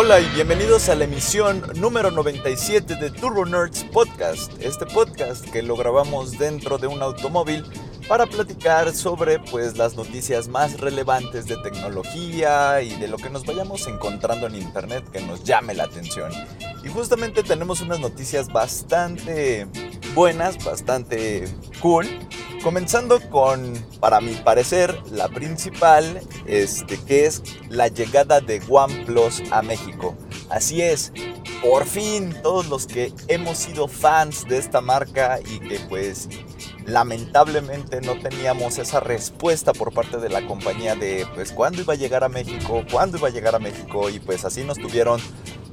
Hola y bienvenidos a la emisión número 97 de Turbo Nerds Podcast. Este podcast que lo grabamos dentro de un automóvil para platicar sobre pues las noticias más relevantes de tecnología y de lo que nos vayamos encontrando en internet que nos llame la atención. Y justamente tenemos unas noticias bastante buenas, bastante cool Comenzando con, para mi parecer, la principal, este, que es la llegada de OnePlus a México. Así es, por fin todos los que hemos sido fans de esta marca y que pues lamentablemente no teníamos esa respuesta por parte de la compañía de pues cuándo iba a llegar a México, cuándo iba a llegar a México y pues así nos tuvieron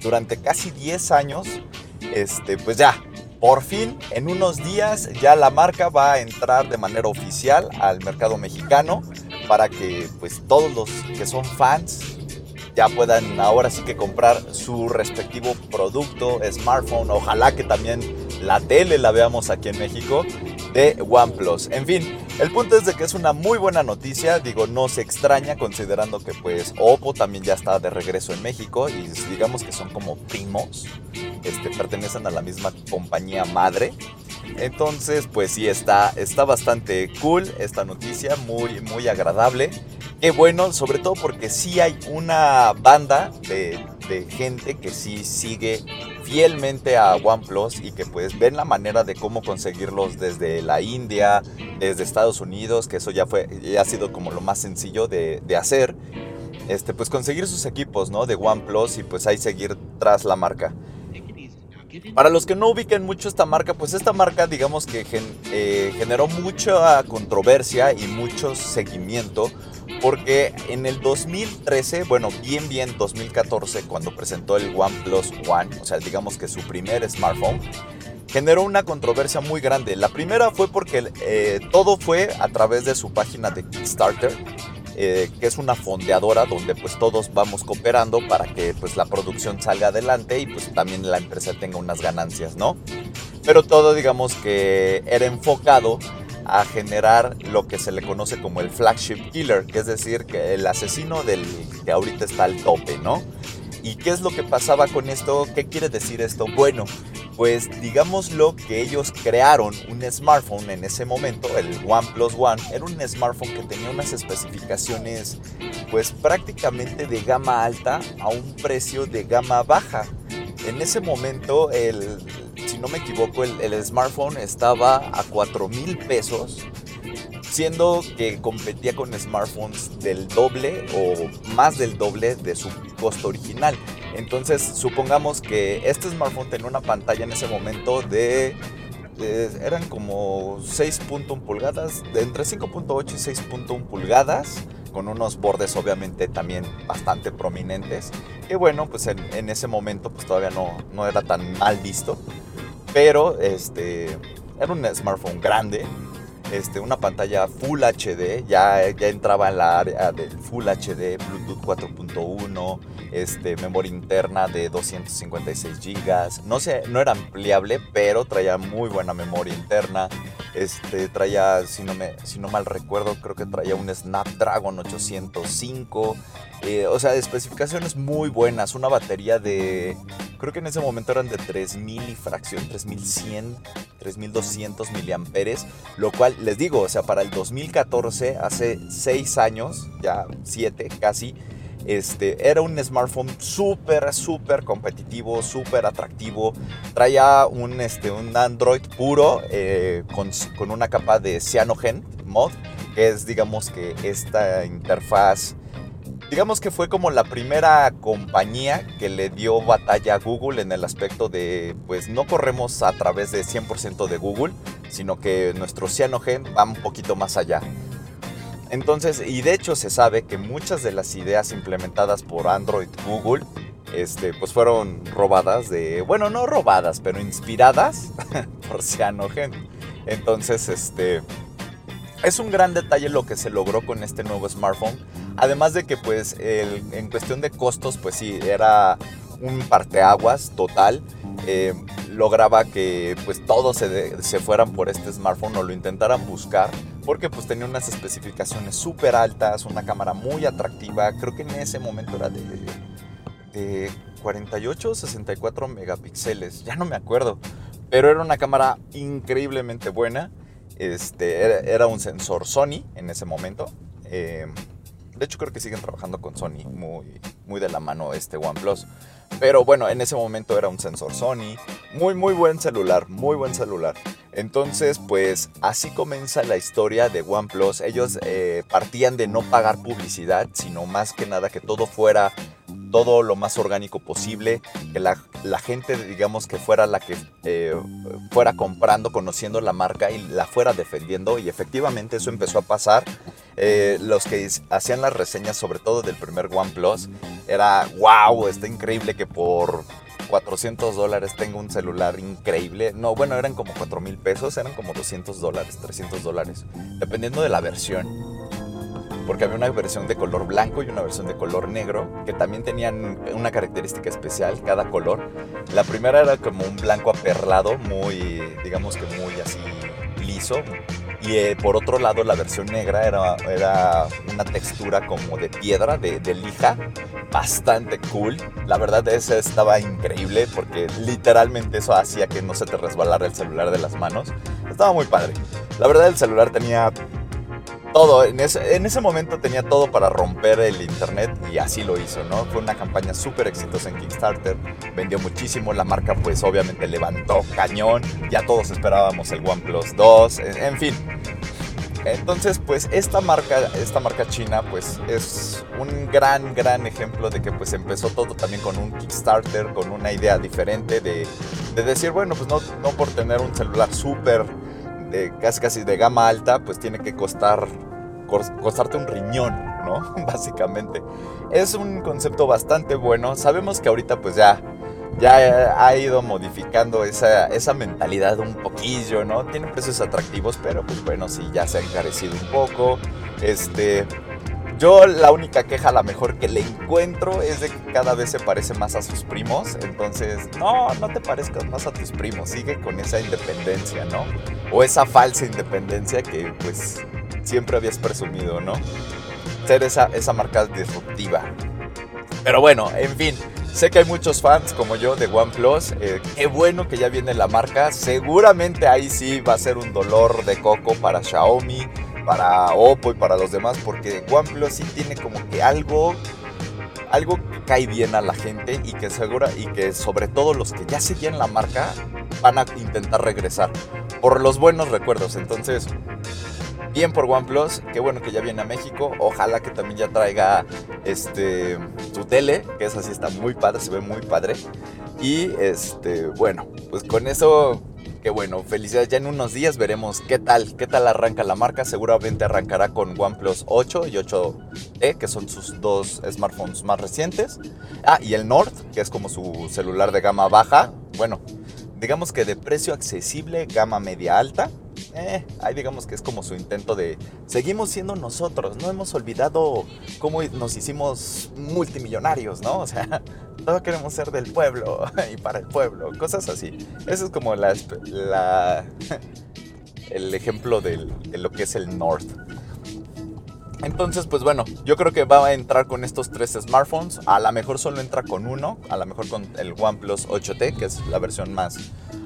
durante casi 10 años. Este, pues ya, por fin, en unos días ya la marca va a entrar de manera oficial al mercado mexicano para que pues todos los que son fans ya puedan ahora sí que comprar su respectivo producto, smartphone, ojalá que también la tele la veamos aquí en México de OnePlus. En fin, el punto es de que es una muy buena noticia, digo, no se extraña considerando que pues Oppo también ya está de regreso en México y digamos que son como primos, este, pertenecen a la misma compañía madre. Entonces, pues sí, está, está bastante cool esta noticia, muy, muy agradable. Qué bueno, sobre todo porque sí hay una banda de, de gente que sí sigue fielmente a OnePlus y que pues ven la manera de cómo conseguirlos desde la India, desde Estados Unidos, que eso ya fue, ya ha sido como lo más sencillo de, hacer. Este, pues conseguir sus equipos, ¿no? De OnePlus y pues ahí seguir tras la marca. Para los que no ubiquen mucho esta marca, pues esta marca digamos que eh, generó mucha controversia y mucho seguimiento porque en el 2013, bueno, bien bien 2014, cuando presentó el OnePlus One, o sea, digamos que su primer smartphone, generó una controversia muy grande. La primera fue porque eh, todo fue a través de su página de Kickstarter eh, que es una fondeadora donde pues todos vamos cooperando para que pues la producción salga adelante y pues también la empresa tenga unas ganancias, ¿no? Pero todo digamos que era enfocado a generar lo que se le conoce como el flagship killer, que es decir, que el asesino del que ahorita está al tope, ¿no? ¿Y qué es lo que pasaba con esto? ¿Qué quiere decir esto? Bueno, pues digámoslo que ellos crearon un smartphone en ese momento, el OnePlus One, era un smartphone que tenía unas especificaciones pues prácticamente de gama alta a un precio de gama baja. En ese momento, el, si no me equivoco, el, smartphone estaba a 4 mil pesos siendo que competía con smartphones del doble o más del doble de su costo original. Entonces, supongamos que este smartphone tenía una pantalla en ese momento de eran como 6.1 pulgadas, de entre 5.8 y 6.1 pulgadas, con unos bordes obviamente también bastante prominentes. Y bueno, pues en, ese momento pues todavía no, no era tan mal visto, pero este, era un smartphone grande, este, una pantalla Full HD, ya, ya entraba en la área del Full HD, Bluetooth 4.1, este, memoria interna de 256 GB. No, sé, no era ampliable, pero traía muy buena memoria interna. Este, traía, si no, me, si no mal recuerdo, creo que traía un Snapdragon 805. Eh, o sea, especificaciones muy buenas. Una batería de, creo que en ese momento eran de 3000 y fracción, 3100, 3200 miliamperes. Lo cual, les digo, o sea, para el 2014, hace 6 años, ya 7 casi este, era un smartphone súper, súper competitivo, súper atractivo. Traía un, este, un Android puro eh, con, con, una capa de Cyanogen Mod, que es, digamos, que esta interfaz. Digamos que fue como la primera compañía que le dio batalla a Google en el aspecto de, pues no corremos a través de 100% de Google, sino que nuestro Cyanogen va un poquito más allá. Entonces, y de hecho se sabe que muchas de las ideas implementadas por Android Google, este, pues fueron robadas de, bueno, no robadas, pero inspiradas por Cyanogen. Entonces, este, es un gran detalle lo que se logró con este nuevo smartphone. Además de que, pues, en cuestión de costos, pues sí, era un parteaguas total. Eh, lograba que pues todos se, se, fueran por este smartphone o lo intentaran buscar porque pues tenía unas especificaciones súper altas, una cámara muy atractiva, creo que en ese momento era de, de 48 o 64 megapíxeles, ya no me acuerdo, pero era una cámara increíblemente buena, este, era, un sensor Sony en ese momento. Eh, de hecho, creo que siguen trabajando con Sony muy, muy de la mano este OnePlus. Pero bueno, en ese momento era un sensor Sony. Muy, muy buen celular, muy buen celular. Entonces, pues así comienza la historia de OnePlus. Ellos eh, partían de no pagar publicidad, sino más que nada que todo fuera todo lo más orgánico posible, que la, gente, digamos, que fuera la que eh, fuera comprando, conociendo la marca y la fuera defendiendo. Y efectivamente eso empezó a pasar. Eh, los que hacían las reseñas, sobre todo del primer OnePlus, era wow, está increíble que por 400 dólares tengo un celular increíble. No, bueno, eran como 4 mil pesos, eran como 200 dólares, 300 dólares, dependiendo de la versión porque había una versión de color blanco y una versión de color negro, que también tenían una característica especial, cada color. La primera era como un blanco aperlado, muy, digamos que muy así liso. Y eh, por otro lado, la versión negra era, era una textura como de piedra, de, de lija, bastante cool. La verdad, esa estaba increíble porque literalmente eso hacía que no se te resbalara el celular de las manos. Estaba muy padre. La verdad, el celular tenía todo, en ese, en ese momento tenía todo para romper el internet y así lo hizo, ¿no? Fue una campaña súper exitosa en Kickstarter, vendió muchísimo, la marca pues obviamente levantó cañón, ya todos esperábamos el OnePlus 2, en, fin. Entonces, pues esta marca, esta marca china, pues es un gran, gran ejemplo de que pues empezó todo también con un Kickstarter, con una idea diferente de, de decir, bueno, pues no, no por tener un celular súper casi casi de gama alta, pues tiene que costar costarte un riñón, ¿no? Básicamente. Es un concepto bastante bueno. Sabemos que ahorita pues ya ya ha ido modificando esa, esa mentalidad un poquillo, ¿no? Tiene precios atractivos, pero pues bueno, sí, ya se ha encarecido un poco. Este, yo la única queja la mejor que le encuentro es de que cada vez se parece más a sus primos. Entonces, no, no te parezcas más a tus primos. Sigue con esa independencia, ¿no? O esa falsa independencia que pues siempre habías presumido, ¿no? Ser esa, esa marca disruptiva. Pero bueno, en fin. Sé que hay muchos fans como yo de OnePlus. Eh, qué bueno que ya viene la marca. Seguramente ahí sí va a ser un dolor de coco para Xiaomi para Oppo y para los demás, porque OnePlus sí tiene como que algo, algo que cae bien a la gente y que segura y que sobre todo los que ya seguían la marca van a intentar regresar por los buenos recuerdos. Entonces, bien por OnePlus, qué bueno que ya viene a México. Ojalá que también ya traiga este su tele, que esa sí está muy padre, se ve muy padre. Y este, bueno, pues con eso bueno, felicidades. Ya en unos días veremos qué tal, qué tal arranca la marca. Seguramente arrancará con OnePlus 8 y 8T, que son sus dos smartphones más recientes. Ah, y el Nord, que es como su celular de gama baja. Bueno, digamos que de precio accesible, gama media alta. Eh, ahí digamos que es como su intento de seguimos siendo nosotros, no hemos olvidado cómo nos hicimos multimillonarios, ¿no? O sea, todos queremos ser del pueblo y para el pueblo, cosas así. Eso es como la, el ejemplo de lo que es el North. Entonces, pues bueno, yo creo que va a entrar con estos tres smartphones. A lo mejor solo entra con uno, a lo mejor con el OnePlus 8T, que es la versión más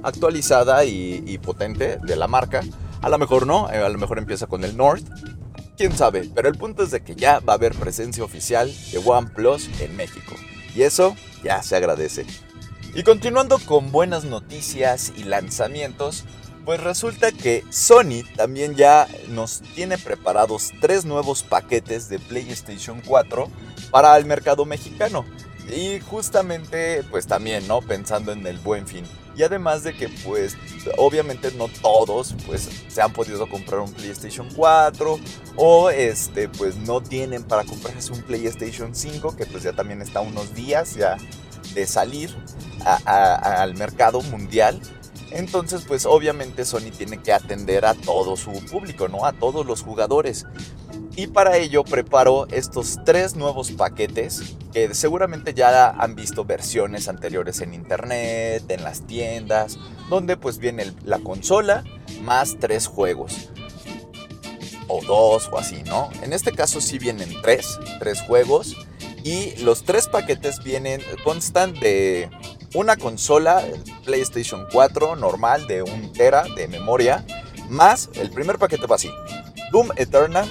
actualizada y, y potente de la marca. A lo mejor no, eh, a lo mejor empieza con el North. Quién sabe, pero el punto es de que ya va a haber presencia oficial de OnePlus en México. Y eso ya se agradece. Y continuando con buenas noticias y lanzamientos, pues resulta que Sony también ya nos tiene preparados tres nuevos paquetes de PlayStation 4 para el mercado mexicano. Y justamente, pues también, ¿no? Pensando en el buen fin. Y además de que, pues, obviamente no todos, pues, se han podido comprar un PlayStation 4 o, este, pues, no tienen para comprarse un PlayStation 5, que pues ya también está unos días ya de salir al mercado mundial. Entonces, pues obviamente Sony tiene que atender a todo su público, ¿no? A todos los jugadores. Y para ello preparó estos tres nuevos paquetes que seguramente ya han visto versiones anteriores en internet, en las tiendas, donde pues viene la consola más tres juegos. O dos o así, ¿no? En este caso sí vienen tres, tres juegos. Y los tres paquetes vienen, constan de una consola PlayStation 4 normal de 1 tera de memoria, más el primer paquete va así: Doom Eternal,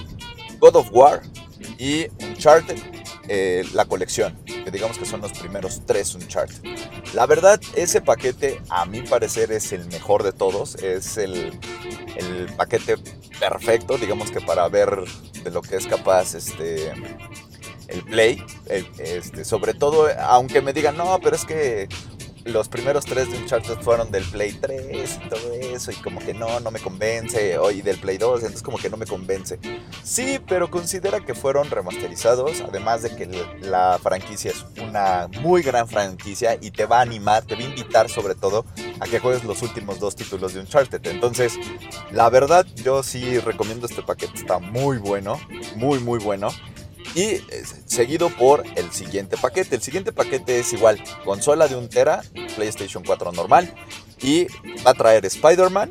God of War y Uncharted, eh, la colección, que digamos que son los primeros tres Uncharted. La verdad, ese paquete, a mi parecer, es el mejor de todos. Es el, el paquete perfecto, digamos que para ver de lo que es capaz este el Play. este, sobre todo, aunque me digan, no, pero es que los primeros tres de Uncharted fueron del Play 3 y todo eso, y como que no, no me convence, y del Play 2, entonces como que no me convence. Sí, pero considera que fueron remasterizados, además de que la franquicia es una muy gran franquicia y te va a animar, te va a invitar sobre todo a que juegues los últimos dos títulos de Uncharted. Entonces, la verdad, yo sí recomiendo este paquete, está muy bueno, muy, muy bueno y eh, seguido por el siguiente paquete. El siguiente paquete es igual, consola de 1 tera, PlayStation 4 normal y va a traer Spider-Man,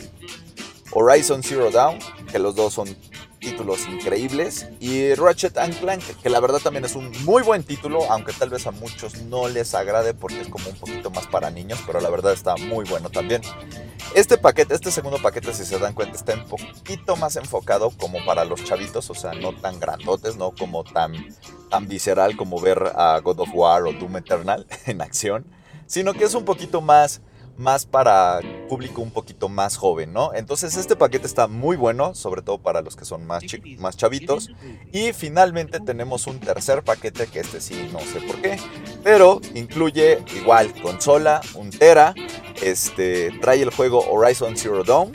Horizon Zero Dawn, que los dos son títulos increíbles. Y Ratchet and Clank, que la verdad también es un muy buen título, aunque tal vez a muchos no les agrade porque es como un poquito más para niños, pero la verdad está muy bueno también. Este paquete, este segundo paquete, si se dan cuenta, está un poquito más enfocado como para los chavitos, o sea, no tan grandotes, no como tan, tan visceral como ver a God of War o Doom Eternal en acción, sino que es un poquito más más para público un poquito más joven, ¿no? Entonces este paquete está muy bueno, sobre todo para los que son más, más chavitos. Y finalmente tenemos un tercer paquete que este sí no sé por qué, pero incluye igual consola, un tera, este, trae el juego Horizon Zero Dawn,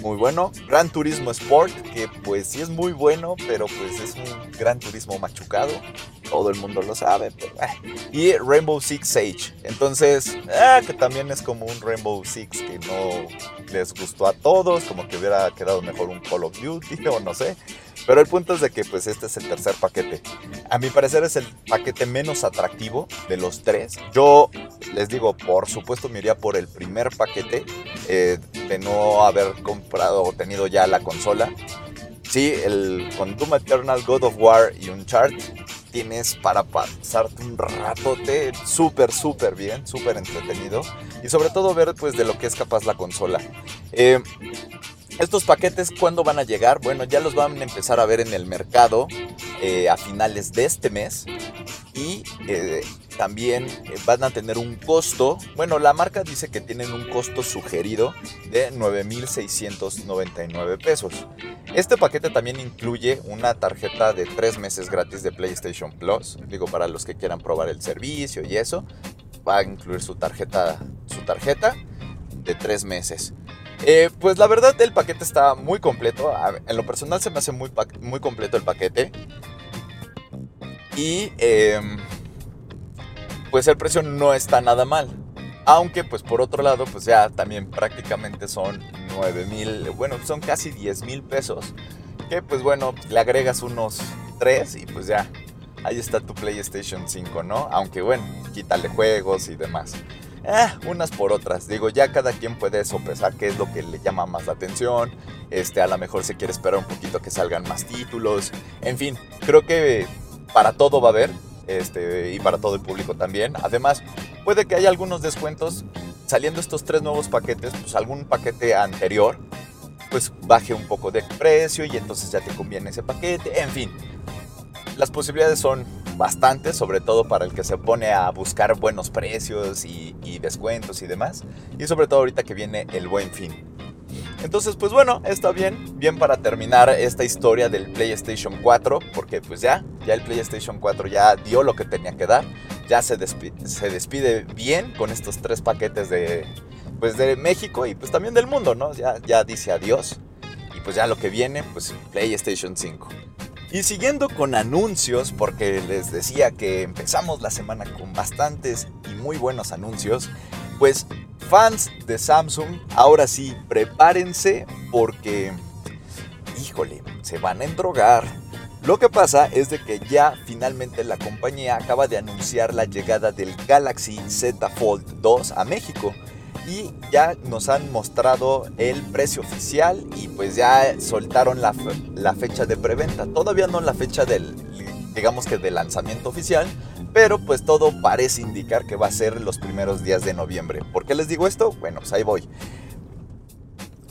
muy bueno. Gran Turismo Sport, que pues sí es muy bueno, pero pues es un Gran Turismo machucado. Todo el mundo lo sabe. Pero, eh. Y Rainbow Six Siege. Entonces, ah, que también es como un Rainbow Six que no les gustó a todos, como que hubiera quedado mejor un Call of Duty o no sé. Pero el punto es de que pues este es el tercer paquete. A mi parecer es el paquete menos atractivo de los tres. Yo les digo, por supuesto me iría por el primer paquete eh, de no haber comprado o tenido ya la consola. Sí, el, con Doom Eternal, God of War y Uncharted tienes para pasarte un ratote súper, súper bien, súper entretenido. Y sobre todo ver pues de lo que es capaz la consola. Eh, estos paquetes, ¿cuándo van a llegar? Bueno, ya los van a empezar a ver en el mercado eh, a finales de este mes. Y eh, también eh, van a tener un costo. Bueno, la marca dice que tienen un costo sugerido de 9.699 pesos. Este paquete también incluye una tarjeta de 3 meses gratis de PlayStation Plus. Digo, para los que quieran probar el servicio y eso. Va a incluir su tarjeta, su tarjeta de 3 meses. Eh, pues la verdad el paquete está muy completo. En lo personal se me hace muy, muy completo el paquete. Y em, pues el precio no está nada mal. Aunque pues por otro lado pues ya también prácticamente son 9 mil, bueno son casi 10 mil pesos. Que pues bueno, le agregas unos 3 y pues ya ahí está tu PlayStation 5, ¿no? Aunque bueno, quítale juegos y demás. Eh, unas por otras. Digo, ya cada quien puede sopesar qué es lo que le llama más la atención. Este, a lo mejor se quiere esperar un poquito que salgan más títulos. En fin, creo que para todo va a haber. Este, y para todo el público también. Además, puede que haya algunos descuentos saliendo estos tres nuevos paquetes, pues algún paquete anterior, pues baje un poco de precio y entonces ya te conviene ese paquete. En fin, las posibilidades son bastantes, sobre todo para el que se pone a buscar buenos precios y, descuentos y demás. Y sobre todo ahorita que viene el buen fin. Entonces, pues bueno, está bien, bien para terminar esta historia del PlayStation 4, porque pues ya, ya el PlayStation 4 ya dio lo que tenía que dar, ya se despide, se despide bien con estos tres paquetes de, pues de México y pues también del mundo, ¿no? Ya, ya dice adiós y pues ya lo que viene, pues PlayStation 5. Y siguiendo con anuncios, porque les decía que empezamos la semana con bastantes y muy buenos anuncios, pues fans de Samsung, ahora sí, prepárense porque, híjole, se van a endrogar. Lo que pasa es de que ya finalmente la compañía acaba de anunciar la llegada del Galaxy Z Fold 2 a México y ya nos han mostrado el precio oficial y pues ya soltaron la, la fecha de preventa. Todavía no la fecha del, digamos que del lanzamiento oficial, pero pues todo parece indicar que va a ser los primeros días de noviembre. ¿Por qué les digo esto? Bueno, pues ahí voy.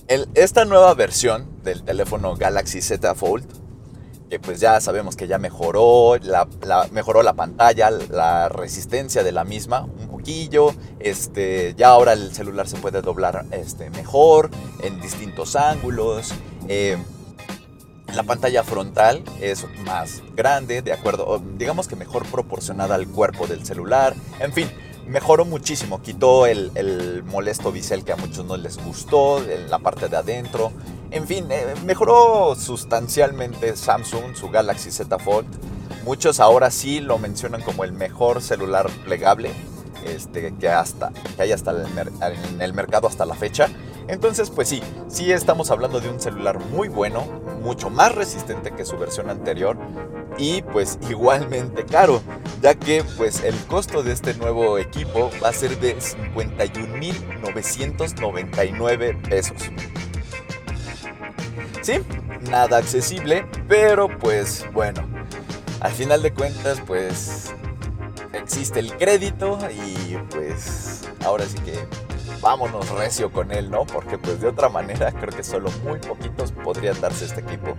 esta nueva versión del teléfono Galaxy Z Fold que pues ya sabemos que ya mejoró la, mejoró la pantalla, la resistencia de la misma un poquillo, este, ya ahora el celular se puede doblar este, mejor en distintos ángulos. Eh, la pantalla frontal es más grande, de acuerdo, digamos que mejor proporcionada al cuerpo del celular. En fin, mejoró muchísimo. Quitó el, molesto bisel que a muchos no les gustó, en la parte de adentro. En fin, eh, mejoró sustancialmente Samsung, su Galaxy Z Fold. Muchos ahora sí lo mencionan como el mejor celular plegable este, que, hasta, que hay hasta en el mercado hasta la fecha. Entonces, pues sí, sí estamos hablando de un celular muy bueno, mucho más resistente que su versión anterior y pues igualmente caro, ya que pues el costo de este nuevo equipo va a ser de 51.999 pesos. Sí, nada accesible, pero pues bueno, al final de cuentas pues existe el crédito y pues ahora sí que vámonos recio con él, ¿no? Porque pues de otra manera creo que solo muy poquitos podrían darse este equipo.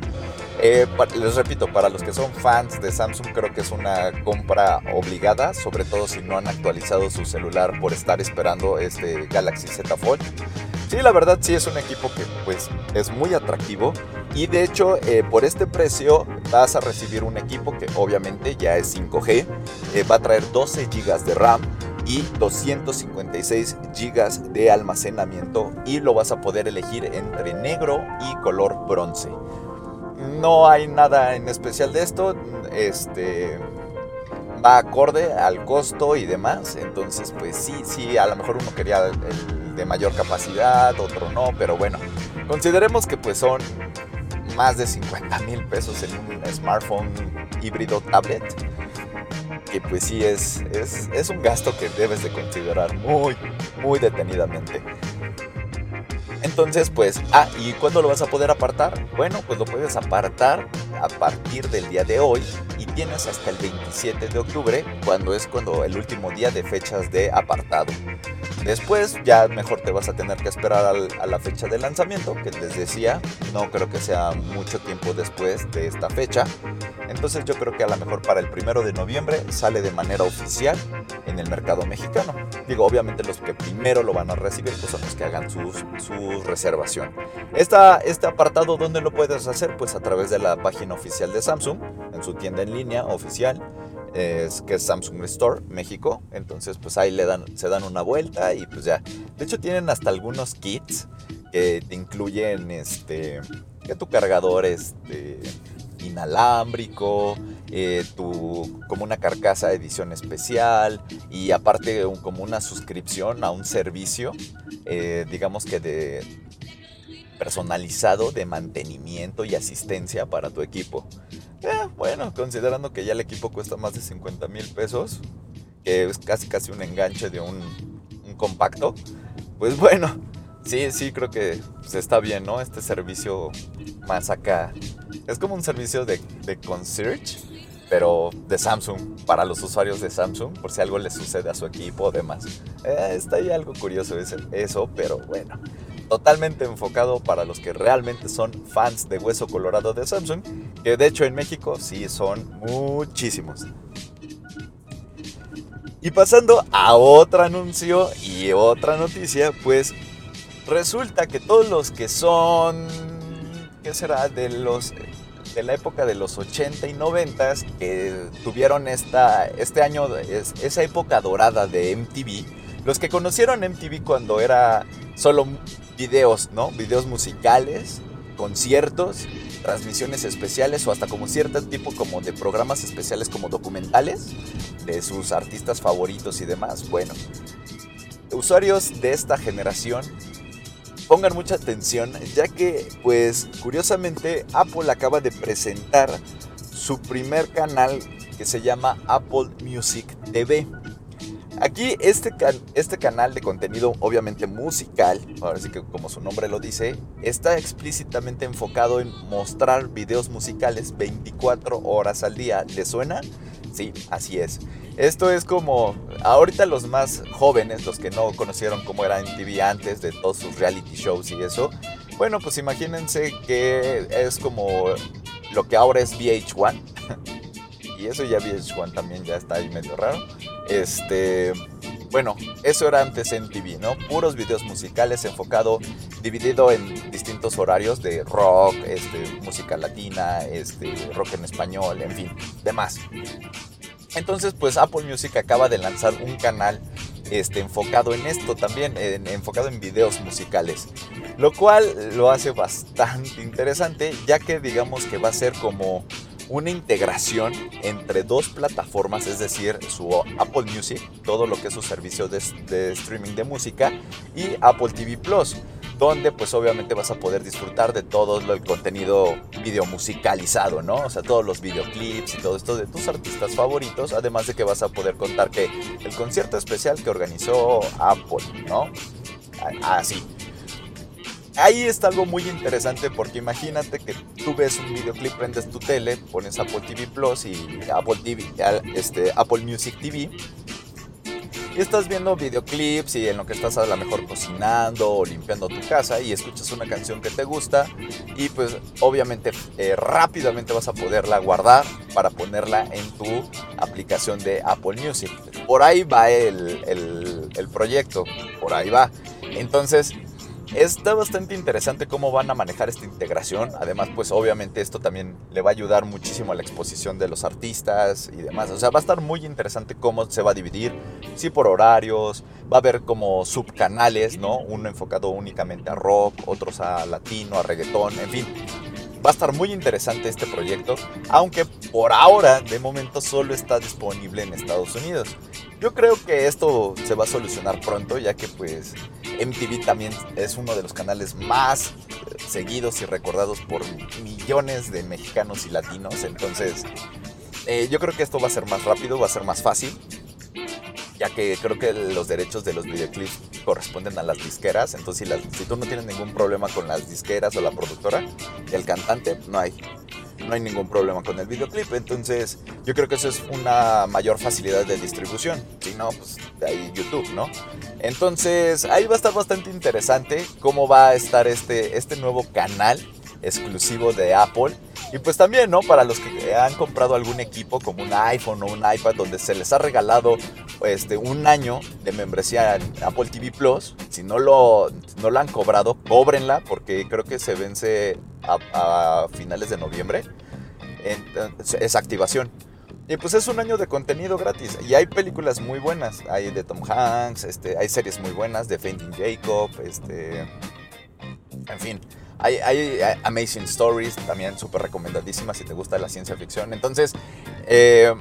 Eh, les repito, para los que son fans de Samsung creo que es una compra obligada, sobre todo si no han actualizado su celular por estar esperando este Galaxy Z Fold. Sí, la verdad sí es un equipo que pues es muy atractivo y de hecho eh, por este precio vas a recibir un equipo que obviamente ya es 5G, eh, va a traer 12 GB de RAM y 256 GB de almacenamiento y lo vas a poder elegir entre negro y color bronce. No hay nada en especial de esto, este va acorde al costo y demás, entonces pues sí, sí, a lo mejor uno quería el de mayor capacidad, otro no, pero bueno, consideremos que pues son más de 50 mil pesos en un smartphone híbrido tablet que pues sí es, es, es un gasto que debes de considerar muy, muy detenidamente. Entonces, pues, ah, ¿y cuándo lo vas a poder apartar? Bueno, pues lo puedes apartar a partir del día de hoy tienes hasta el 27 de octubre, cuando es cuando el último día de fechas de apartado. Después ya mejor te vas a tener que esperar a la fecha de lanzamiento, que les decía, no creo que sea mucho tiempo después de esta fecha. Entonces yo creo que a lo mejor para el primero de noviembre sale de manera oficial en el mercado mexicano. Digo, obviamente los que primero lo van a recibir pues son los que hagan su reservación. Esta, este apartado, ¿dónde lo puedes hacer? Pues a través de la página oficial de Samsung, en su tienda en línea oficial es, que Samsung Store México. Entonces, pues ahí le dan, se dan una vuelta y pues ya. De hecho, tienen hasta algunos kits que te incluyen este, que tu cargador este, inalámbrico, eh, tu, como una carcasa edición especial y aparte como una suscripción a un servicio, eh, digamos que de personalizado de mantenimiento y asistencia para tu equipo. Eh, bueno, considerando que ya el equipo cuesta más de 50 mil pesos, que es casi casi un enganche de un, compacto, pues bueno, sí, sí creo que pues, está bien, ¿no? Este servicio más acá. Es como un servicio de, de concierge, pero de Samsung, para los usuarios de Samsung, por si algo les sucede a su equipo o demás. Eh, está ahí algo curioso eso, pero bueno totalmente enfocado para los que realmente son fans de Hueso Colorado de Samsung, que de hecho en México sí son muchísimos. Y pasando a otro anuncio y otra noticia, pues resulta que todos los que son, ¿qué será? De los de la época de los 80 y 90 que tuvieron esta, este año, esa época dorada de MTV, los que conocieron MTV cuando era solo videos, ¿no? Videos musicales, conciertos, transmisiones especiales o hasta como cierto tipo como de programas especiales como documentales de sus artistas favoritos y demás. Bueno, usuarios de esta generación pongan mucha atención ya que pues curiosamente Apple acaba de presentar su primer canal que se llama Apple Music TV. Aquí este, este canal de contenido obviamente musical, ahora sí que como su nombre lo dice, está explícitamente enfocado en mostrar videos musicales 24 horas al día. ¿Le suena? Sí, así es. Esto es como ahorita los más jóvenes, los que no conocieron cómo era MTV antes de todos sus reality shows y eso. Bueno, pues imagínense que es como lo que ahora es VH1. y eso ya VH1 también ya está ahí medio raro. Este, bueno, eso era antes en TV, ¿no? Puros videos musicales enfocado, dividido en distintos horarios de rock, este, música latina, este, rock en español, en fin, demás. Entonces, pues Apple Music acaba de lanzar un canal este, enfocado en esto también, enfocado en videos musicales. Lo cual lo hace bastante interesante, ya que digamos que va a ser como una integración entre dos plataformas, es decir, su Apple Music, todo lo que es su servicio de, streaming de música, y Apple TV Plus donde pues obviamente vas a poder disfrutar de todo el contenido video musicalizado, ¿no? O sea, todos los videoclips y todo esto de tus artistas favoritos, además de que vas a poder contar que el concierto especial que organizó Apple, ¿no? Así. Ahí está algo muy interesante porque imagínate que tú ves un videoclip, prendes tu tele, pones Apple TV Plus y Apple TV, este, Apple Music TV y estás viendo videoclips y en lo que estás a lo mejor cocinando o limpiando tu casa y escuchas una canción que te gusta y pues obviamente eh, rápidamente vas a poderla guardar para ponerla en tu aplicación de Apple Music. Por ahí va el, el proyecto, por ahí va. Entonces Está bastante interesante cómo van a manejar esta integración. Además, pues obviamente esto también le va a ayudar muchísimo a la exposición de los artistas y demás. O sea, va a estar muy interesante cómo se va a dividir. Sí, por horarios. Va a haber como subcanales, ¿no? Uno enfocado únicamente a rock, otros a latino, a reggaetón, en fin. Va a estar muy interesante este proyecto, aunque por ahora, de momento, solo está disponible en Estados Unidos. Yo creo que esto se va a solucionar pronto, ya que pues MTV también es uno de los canales más seguidos y recordados por millones de mexicanos y latinos. Entonces, eh, yo creo que esto va a ser más rápido, va a ser más fácil ya que creo que los derechos de los videoclips corresponden a las disqueras, entonces si, tú no tienes ningún problema con las disqueras o la productora, el cantante, no hay, no hay ningún problema con el videoclip, entonces yo creo que eso es una mayor facilidad de distribución, si no, pues ahí YouTube, ¿no? Entonces ahí va a estar bastante interesante cómo va a estar este, este nuevo canal exclusivo de Apple. Y pues también, ¿no? Para los que han comprado algún equipo como un iPhone o un iPad donde se les ha regalado este, un año de membresía en Apple TV Plus, si no lo, no lo han cobrado, cóbrenla porque creo que se vence a, finales de noviembre. es activación. Y pues es un año de contenido gratis. Y hay películas muy buenas. Hay de Tom Hanks, este, hay series muy buenas de Jacob, este, en fin. Hay, Amazing Stories, también súper recomendadísimas si te gusta la ciencia ficción. Entonces, eh,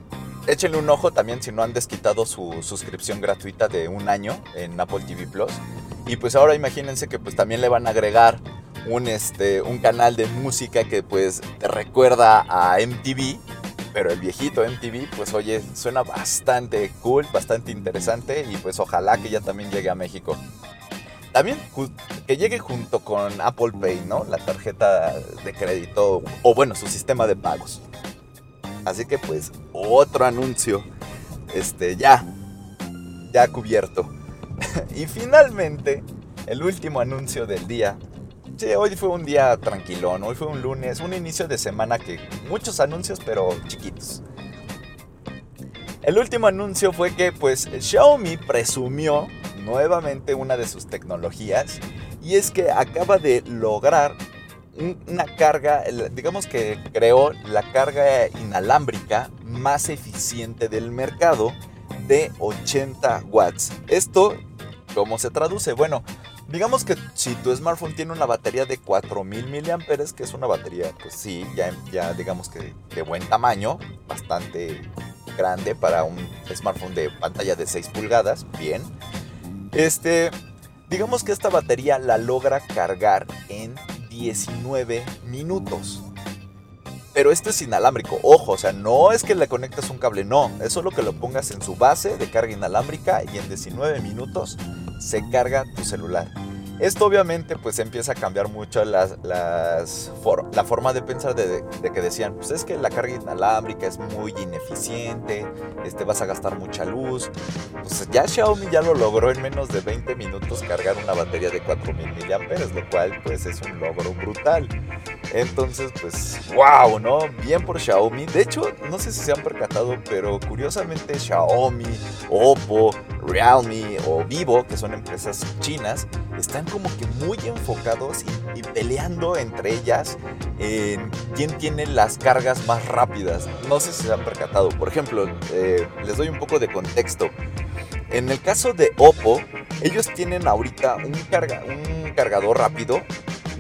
échenle un ojo también si no han desquitado su suscripción gratuita de un año en Apple TV Plus. Y pues ahora imagínense que pues también le van a agregar un, este, un canal de música que pues te recuerda a MTV. Pero el viejito MTV, pues oye, suena bastante cool, bastante interesante y pues ojalá que ya también llegue a México. También que llegue junto con Apple Pay, ¿no? La tarjeta de crédito o bueno, su sistema de pagos. Así que pues otro anuncio, este ya, ya cubierto. y finalmente, el último anuncio del día. Sí, hoy fue un día tranquilón, hoy fue un lunes, un inicio de semana que muchos anuncios pero chiquitos. El último anuncio fue que pues Xiaomi presumió nuevamente una de sus tecnologías y es que acaba de lograr una carga, digamos que creó la carga inalámbrica más eficiente del mercado de 80 watts. Esto, ¿cómo se traduce? Bueno, digamos que si tu smartphone tiene una batería de 4000 mAh, que es una batería, pues sí, ya, ya digamos que de buen tamaño, bastante grande para un smartphone de pantalla de 6 pulgadas, bien Este, digamos que esta batería la logra cargar en 19 minutos. Pero esto es inalámbrico, ojo, o sea, no es que le conectes un cable, no, es solo que lo pongas en su base de carga inalámbrica y en 19 minutos se carga tu celular. Esto obviamente pues empieza a cambiar mucho las, las la forma de pensar de, que decían, pues es que la carga inalámbrica es muy ineficiente, este, vas a gastar mucha luz. Pues ya Xiaomi ya lo logró en menos de 20 minutos cargar una batería de 4000 mAh, lo cual pues es un logro brutal. Entonces pues wow, ¿no? Bien por Xiaomi. De hecho, no sé si se han percatado, pero curiosamente Xiaomi, Oppo, Realme o Vivo, que son empresas chinas, están como que muy enfocados y, peleando entre ellas en quién tiene las cargas más rápidas. No sé si se han percatado. Por ejemplo, eh, les doy un poco de contexto. En el caso de Oppo, ellos tienen ahorita un, carga, un cargador rápido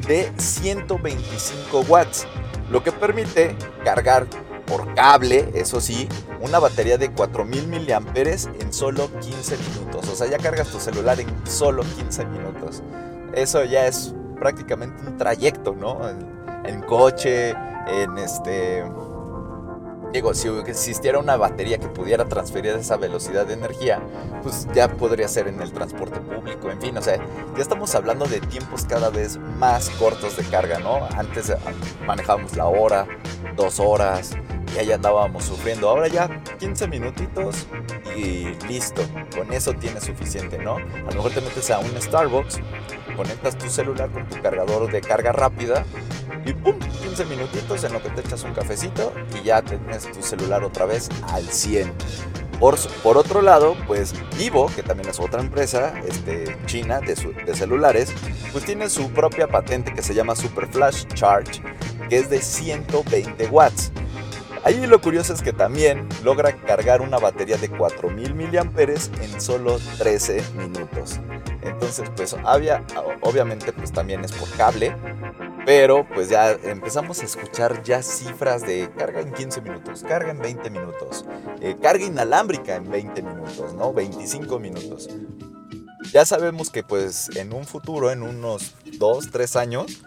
de 125 watts, lo que permite cargar por cable, eso sí, una batería de 4000 mAh en solo 15 minutos. O sea, ya cargas tu celular en solo 15 minutos. Eso ya es prácticamente un trayecto, ¿no? En, coche, en este... Digo, si existiera una batería que pudiera transferir esa velocidad de energía, pues ya podría ser en el transporte público, en fin, o sea, ya estamos hablando de tiempos cada vez más cortos de carga, ¿no? Antes manejábamos la hora, dos horas, y ahí andábamos sufriendo. Ahora ya 15 minutitos y listo. Con eso tienes suficiente, ¿no? A lo mejor te metes a un Starbucks, conectas tu celular con tu cargador de carga rápida y ¡pum! 15 minutitos en lo que te echas un cafecito y ya tienes tu celular otra vez al 100. Por, por, otro lado, pues Vivo, que también es otra empresa este, china de, de, celulares, pues tiene su propia patente que se llama Super Flash Charge, que es de 120 watts. Ahí lo curioso es que también logra cargar una batería de 4000 mAh en solo 13 minutos. Entonces, pues había, obviamente pues también es por cable, pero pues ya empezamos a escuchar ya cifras de carga en 15 minutos, carga en 20 minutos, eh, carga inalámbrica en 20 minutos, ¿no? 25 minutos. Ya sabemos que pues en un futuro, en unos 2, 3 años,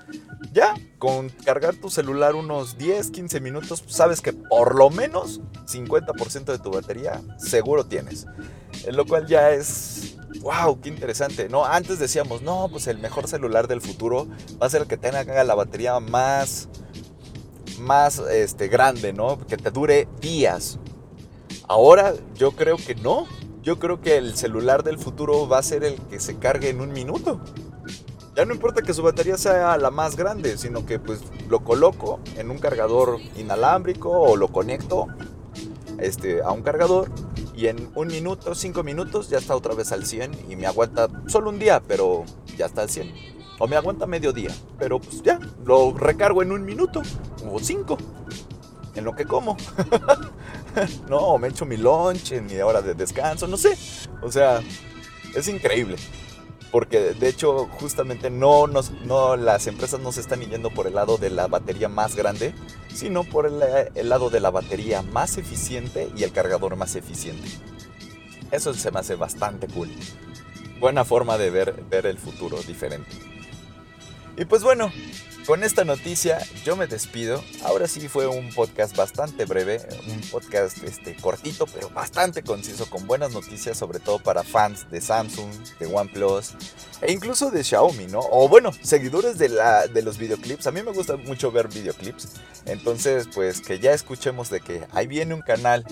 ya, con cargar tu celular unos 10, 15 minutos, sabes que por lo menos 50% de tu batería seguro tienes. En lo cual ya es, wow, qué interesante, ¿no? Antes decíamos, no, pues el mejor celular del futuro va a ser el que tenga la batería más, más este, grande, ¿no? Que te dure días. Ahora yo creo que no. Yo creo que el celular del futuro va a ser el que se cargue en un minuto. Ya no importa que su batería sea la más grande, sino que pues lo coloco en un cargador inalámbrico o lo conecto este, a un cargador y en un minuto, cinco minutos ya está otra vez al 100 y me aguanta solo un día, pero ya está al 100. O me aguanta medio día, pero pues ya, lo recargo en un minuto o cinco, en lo que como. no, me echo mi lunch en mi hora de descanso, no sé. O sea, es increíble porque de hecho justamente no, las empresas no se están yendo por el lado de la batería más grande, sino por el, lado de la batería más eficiente y el cargador más eficiente. Eso se me hace bastante cool. Buena forma de ver el futuro diferente. Y pues bueno, con esta noticia yo me despido. Ahora sí fue un podcast bastante breve, un podcast este, cortito pero bastante conciso con buenas noticias sobre todo para fans de Samsung, de OnePlus e incluso de Xiaomi, ¿no? O bueno, seguidores de, la, de los videoclips. A mí me gusta mucho ver videoclips. Entonces pues que ya escuchemos de que ahí viene un canal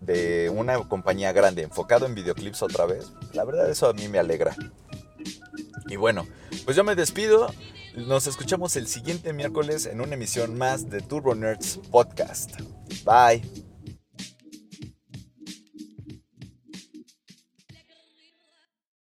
de una compañía grande enfocado en videoclips otra vez. La verdad eso a mí me alegra. Y bueno, pues yo me despido. Nos escuchamos el siguiente miércoles en una emisión más de Turbo Nerds Podcast. Bye.